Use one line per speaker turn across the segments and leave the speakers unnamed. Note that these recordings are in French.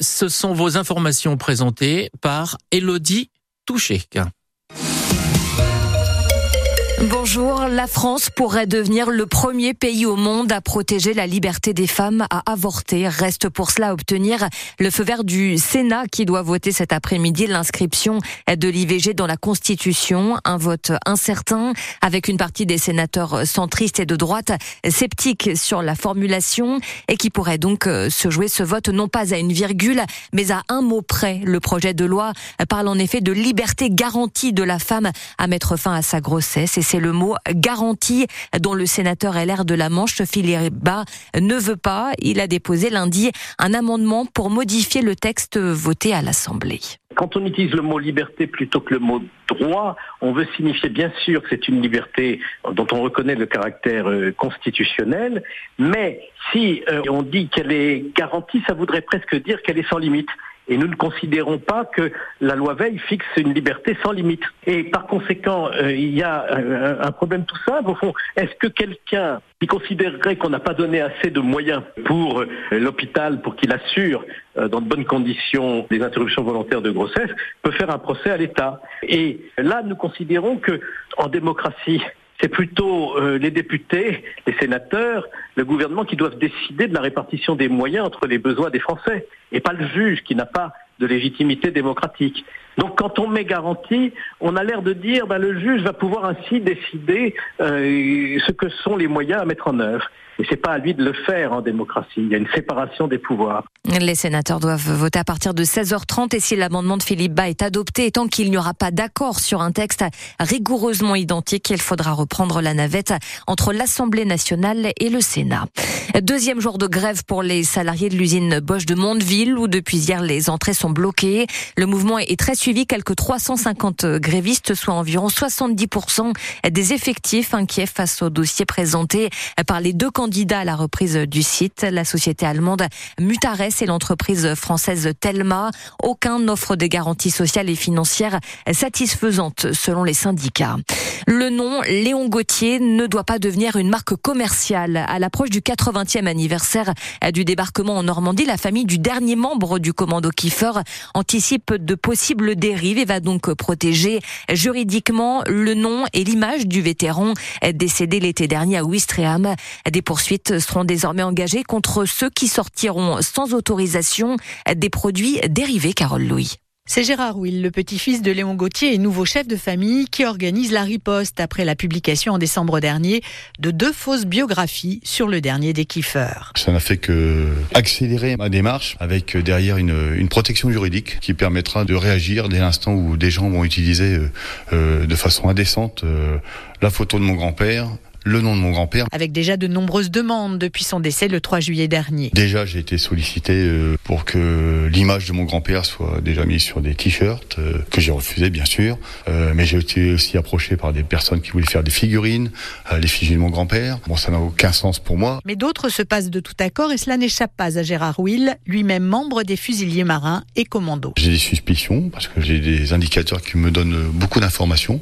ce sont vos informations présentées par Elodie Touché.
Bonjour, la France pourrait devenir le premier pays au monde à protéger la liberté des femmes à avorter. Reste pour cela obtenir le feu vert du Sénat qui doit voter cet après-midi l'inscription de l'IVG dans la Constitution. Un vote incertain avec une partie des sénateurs centristes et de droite sceptiques sur la formulation et qui pourrait donc euh, se jouer ce vote non pas à une virgule mais à un mot près. Le projet de loi parle en effet de liberté garantie de la femme à mettre fin à sa grossesse c'est le mot garantie dont le sénateur LR de la Manche, Philippe Bas, ne veut pas. Il a déposé lundi un amendement pour modifier le texte voté à l'Assemblée.
Quand on utilise le mot liberté plutôt que le mot droit, on veut signifier bien sûr que c'est une liberté dont on reconnaît le caractère euh, constitutionnel, mais si euh, on dit qu'elle est garantie, ça voudrait presque dire qu'elle est sans limite. Et nous ne considérons pas que la loi Veil fixe une liberté sans limite. Et par conséquent, euh, il y a un, problème tout simple. Au fond, est-ce que quelqu'un qui considérerait qu'on n'a pas donné assez de moyens pour euh, l'hôpital pour qu'il assure euh, dans de bonnes conditions des interruptions volontaires de grossesse peut faire un procès à l'État? Et là, nous considérons que en démocratie, c'est plutôt euh, les députés, les sénateurs, le gouvernement qui doivent décider de la répartition des moyens entre les besoins des Français, et pas le juge qui n'a pas de légitimité démocratique. Donc quand on met garantie, on a l'air de dire ben, le juge va pouvoir ainsi décider euh, ce que sont les moyens à mettre en œuvre. Et c'est pas à lui de le faire en démocratie. Il y a une séparation des pouvoirs.
Les sénateurs doivent voter à partir de 16h30 et si l'amendement de Philippe Bas est adopté, et tant qu'il n'y aura pas d'accord sur un texte rigoureusement identique, il faudra reprendre la navette entre l'Assemblée nationale et le Sénat. Deuxième jour de grève pour les salariés de l'usine Bosch de Mondeville où depuis hier les entrées sont bloquées. Le mouvement est très suivi. Quelques 350 grévistes, soit environ 70% des effectifs inquiets face au dossier présenté par les deux candidats à la reprise du site. La société allemande Mutares et l'entreprise française Telma. Aucun n'offre des garanties sociales et financières satisfaisantes selon les syndicats. Le nom Léon Gauthier ne doit pas devenir une marque commerciale. À l'approche du 80e anniversaire du débarquement en Normandie, la famille du dernier membre du commando Kiefer anticipe de possibles dérives et va donc protéger juridiquement le nom et l'image du vétéran décédé l'été dernier à Ouistreham. Des poursuites seront désormais engagées contre ceux qui sortiront sans autorisation des produits dérivés, Carole Louis.
C'est Gérard Will, le petit-fils de Léon Gauthier et nouveau chef de famille, qui organise la riposte après la publication en décembre dernier de deux fausses biographies sur le dernier des kiffeurs.
Ça n'a fait que accélérer ma démarche avec derrière une, une protection juridique qui permettra de réagir dès l'instant où des gens vont utiliser euh, euh, de façon indécente euh, la photo de mon grand-père, le nom de mon grand-père.
Avec déjà de nombreuses demandes depuis son décès le 3 juillet dernier.
Déjà, j'ai été sollicité euh, pour que l'image de mon grand-père soit déjà mise sur des t-shirts, euh, que j'ai refusé bien sûr. Euh, mais j'ai été aussi approché par des personnes qui voulaient faire des figurines, les figurines de mon grand-père. Bon, ça n'a aucun sens pour moi.
Mais d'autres se passent de tout accord et cela n'échappe pas à Gérard Will, lui-même membre des fusiliers marins et commandos.
J'ai des suspicions parce que j'ai des indicateurs qui me donnent beaucoup d'informations.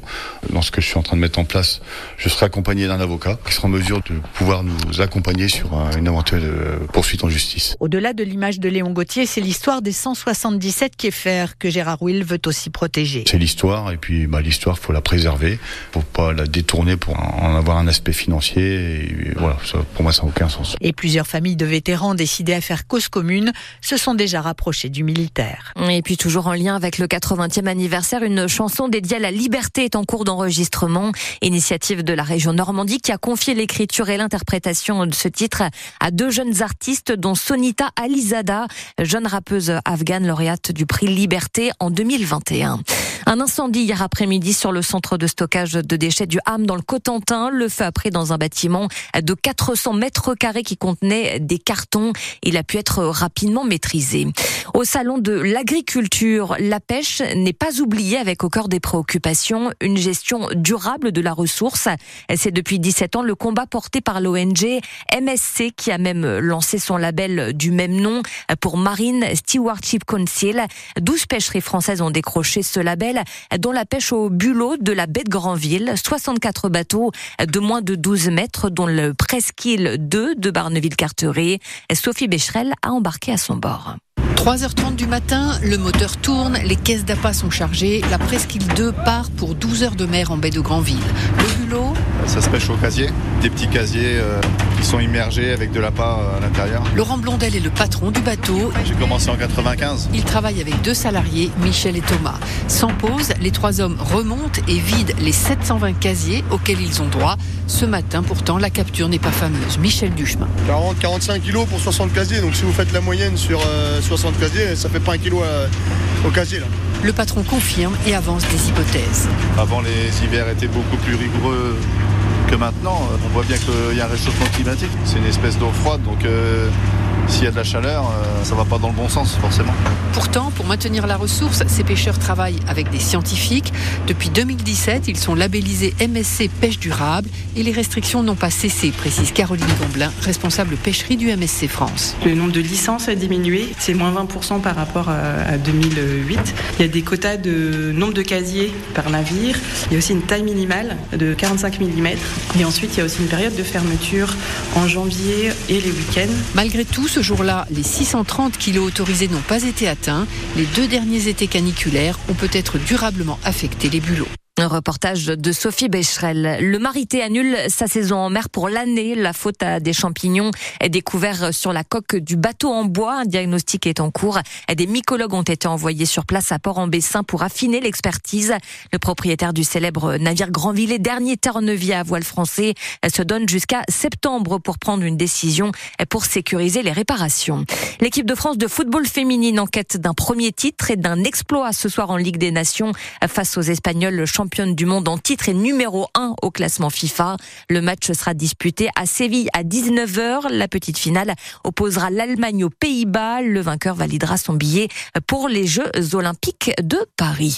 Dans ce que je suis en train de mettre en place, je serai accompagné d'un avocat qui sera en mesure de pouvoir nous accompagner sur une éventuelle euh, poursuite en justice.
Au-delà de l'image de Léon Gauthier, c'est l'histoire des 177 Kieffer que Gérard Will veut aussi protéger.
C'est l'histoire et puis bah, l'histoire, faut la préserver, faut pas la détourner pour en avoir un aspect financier. Et voilà, pour moi, ça n'a aucun sens.
Et plusieurs familles de vétérans décidées à faire cause commune se sont déjà rapprochées du militaire.
Et puis toujours en lien avec le 80e anniversaire, une chanson dédiée à la liberté est en cours d'enregistrement. Initiative de la région Normandie qui a confié l'écriture et l'interprétation de ce titre à deux jeunes artistes, dont Sonita Alizada, jeune rappeuse afghane lauréate du prix Liberté en 2021. Un incendie hier après-midi sur le centre de stockage de déchets du Ham dans le Cotentin. Le feu a pris dans un bâtiment de 400 mètres carrés qui contenait des cartons. Il a pu être rapidement maîtrisé. Au salon de l'agriculture, la pêche n'est pas oubliée avec au cœur des préoccupations une gestion durable de la ressource. C'est depuis 17 ans le combat porté par l'ONG MSC qui a même lancé son label du même nom pour Marine Stewardship Council. 12 pêcheries françaises ont décroché ce label dont la pêche au bulot de la baie de Granville. 64 bateaux de moins de 12 mètres dont le Presqu'île 2 de Barneville-Carteret. Sophie Becherel a embarqué à son bord.
3h30 du matin, le moteur tourne, les caisses d'appât sont chargées, la presqu'île 2 part pour 12 heures de mer en baie de Granville. Le bulot
Ça se pêche au casier, des petits casiers euh, qui sont immergés avec de l'appât euh, à l'intérieur.
Laurent Blondel est le patron du bateau.
J'ai commencé en 95.
Il travaille avec deux salariés, Michel et Thomas. Sans pause, les trois hommes remontent et vident les 720 casiers auxquels ils ont droit. Ce matin, pourtant, la capture n'est pas fameuse. Michel Duchemin.
40-45 kilos pour 60 casiers, donc si vous faites la moyenne sur 60 euh, casiers, ça fait pas un kilo au casier. Là.
Le patron confirme et avance des hypothèses.
Avant, les hivers étaient beaucoup plus rigoureux que maintenant. On voit bien qu'il y a un réchauffement climatique. C'est une espèce d'eau froide, donc euh, s'il y a de la chaleur, euh, ça va pas dans le bon sens forcément.
Pourtant, pour maintenir la ressource, ces pêcheurs travaillent avec des scientifiques. Depuis 2017, ils sont labellisés MSC pêche durable et les restrictions n'ont pas cessé, précise Caroline Gomblin, responsable pêcherie du MSC France.
Le nombre de licences a diminué, c'est moins 20% par rapport à 2008. Il y a des quotas de nombre de casiers par navire. Il y a aussi une taille minimale de 45 mm. Et ensuite, il y a aussi une période de fermeture en janvier et les week-ends.
Malgré tout, ce jour-là, les 630 kilos autorisés n'ont pas été atteints. Les deux derniers étés caniculaires ont peut-être durablement affecté les bulots.
Un reportage de Sophie Becherel. Le Marité annule sa saison en mer pour l'année. La faute à des champignons est découverte sur la coque du bateau en bois. Un diagnostic est en cours. Des mycologues ont été envoyés sur place à Port-en-Bessin pour affiner l'expertise. Le propriétaire du célèbre navire Grandville, dernier terre-neuvier à voile français, se donne jusqu'à septembre pour prendre une décision pour sécuriser les réparations. L'équipe de France de football féminine en quête d'un premier titre et d'un exploit ce soir en Ligue des Nations face aux Espagnols champions championne du monde en titre et numéro 1 au classement FIFA. Le match sera disputé à Séville à 19h. La petite finale opposera l'Allemagne aux Pays-Bas. Le vainqueur validera son billet pour les Jeux olympiques de Paris.